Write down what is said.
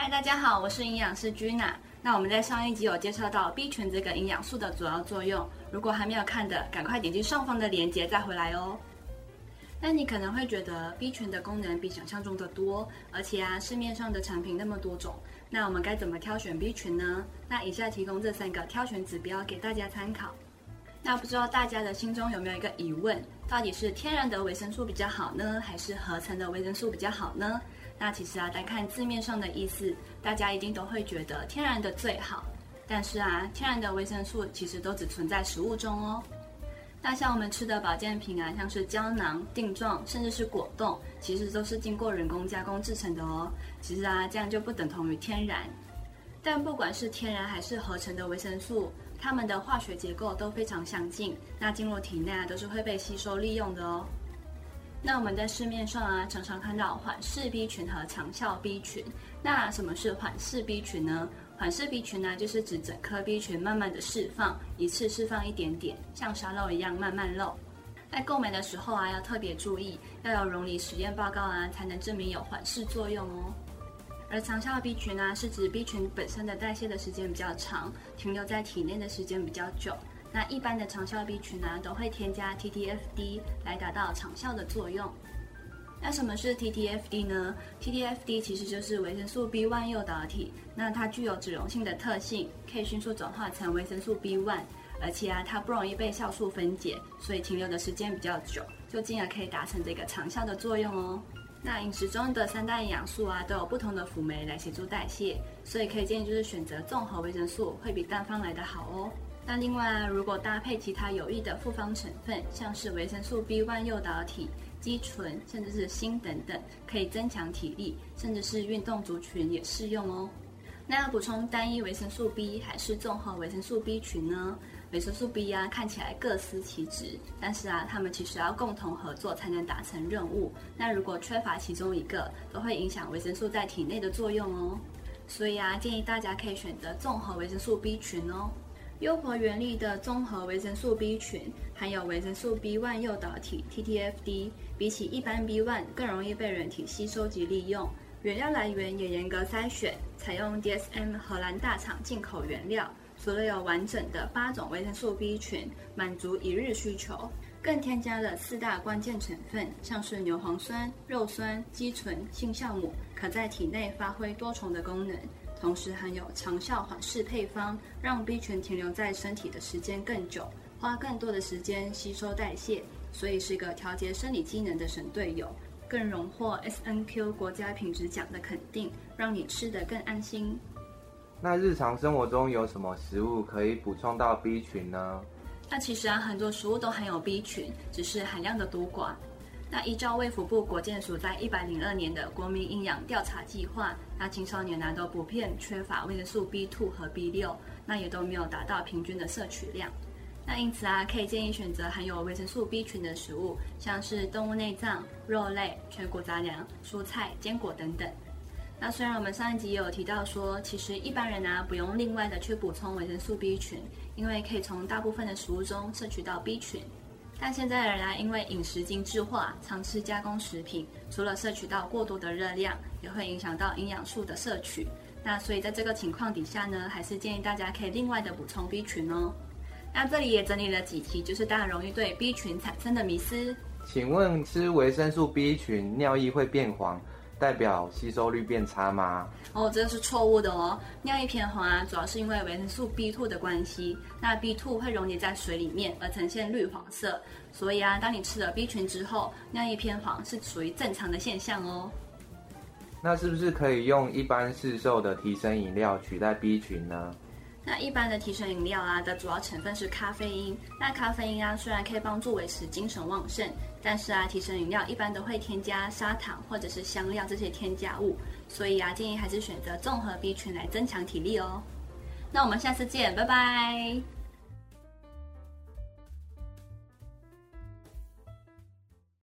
嗨，大家好，我是营养师 Gina。那我们在上一集有介绍到 B 群这个营养素的主要作用，如果还没有看的，赶快点击上方的链接再回来哦。那你可能会觉得 B 群的功能比想象中的多，而且啊，市面上的产品那么多种，那我们该怎么挑选 B 群呢？那以下提供这三个挑选指标给大家参考。那不知道大家的心中有没有一个疑问，到底是天然的维生素比较好呢，还是合成的维生素比较好呢？那其实啊，单看字面上的意思，大家一定都会觉得天然的最好。但是啊，天然的维生素其实都只存在食物中哦。那像我们吃的保健品啊，像是胶囊、定状，甚至是果冻，其实都是经过人工加工制成的哦。其实啊，这样就不等同于天然。但不管是天然还是合成的维生素，它们的化学结构都非常相近，那进入体内啊，都是会被吸收利用的哦。那我们在市面上啊，常常看到缓释 B 群和长效 B 群。那什么是缓释 B 群呢？缓释 B 群呢，就是指整颗 B 群慢慢的释放，一次释放一点点，像沙漏一样慢慢漏。在购买的时候啊，要特别注意，要有溶离实验报告啊，才能证明有缓释作用哦。而长效 B 群呢，是指 B 群本身的代谢的时间比较长，停留在体内的时间比较久。那一般的长效 B 群呢，都会添加 TTFD 来达到长效的作用。那什么是 TTFD 呢？TTFD 其实就是维生素 B1 诱导体，那它具有脂溶性的特性，可以迅速转化成维生素 B1，而且啊，它不容易被酵素分解，所以停留的时间比较久，就进而可以达成这个长效的作用哦。那饮食中的三大营养素啊，都有不同的辅酶来协助代谢，所以可以建议就是选择综合维生素，会比单方来的好哦。那另外啊，如果搭配其他有益的复方成分，像是维生素 B1 诱导体、肌醇，甚至是锌等等，可以增强体力，甚至是运动族群也适用哦。那要补充单一维生素 B 还是综合维生素 B 群呢？维生素 B 啊，看起来各司其职，但是啊，它们其实要共同合作才能达成任务。那如果缺乏其中一个，都会影响维生素在体内的作用哦。所以啊，建议大家可以选择综合维生素 B 群哦。优活原力的综合维生素 B 群含有维生素 B1 诱导体 TTFD，比起一般 B1 更容易被人体吸收及利用。原料来源也严格筛选，采用 DSM 荷兰大厂进口原料。除了有完整的八种维生素 B 群，满足一日需求，更添加了四大关键成分，像是牛磺酸、肉酸、肌醇、性酵母，可在体内发挥多重的功能。同时含有长效缓释配方，让 B 群停留在身体的时间更久，花更多的时间吸收代谢，所以是个调节生理机能的神队友。更荣获 SNQ 国家品质奖的肯定，让你吃得更安心。那日常生活中有什么食物可以补充到 B 群呢？那其实啊，很多食物都含有 B 群，只是含量的多寡。那依照卫福部国健署在一百零二年的国民营养调查计划，那青少年呢都普遍缺乏维生素 B2 和 B6，那也都没有达到平均的摄取量。那因此啊，可以建议选择含有维生素 B 群的食物，像是动物内脏、肉类、全谷杂粮、蔬菜、坚果等等。那虽然我们上一集也有提到说，其实一般人呢不用另外的去补充维生素 B 群，因为可以从大部分的食物中摄取到 B 群。但现在仍然，因为饮食精致化，常吃加工食品，除了摄取到过多的热量，也会影响到营养素的摄取。那所以在这个情况底下呢，还是建议大家可以另外的补充 B 群哦。那这里也整理了几题，就是大家容易对 B 群产生的迷思。请问吃维生素 B 群，尿液会变黄？代表吸收率变差吗？哦，这个是错误的哦。尿液偏黄啊，主要是因为维生素 B2 的关系。那 B2 会溶解在水里面，而呈现绿黄色。所以啊，当你吃了 B 群之后，尿液偏黄是属于正常的现象哦。那是不是可以用一般市售的提神饮料取代 B 群呢？那一般的提神饮料啊的主要成分是咖啡因。那咖啡因啊虽然可以帮助维持精神旺盛，但是啊提神饮料一般都会添加砂糖或者是香料这些添加物，所以啊建议还是选择综合 B 群来增强体力哦。那我们下次见，拜拜。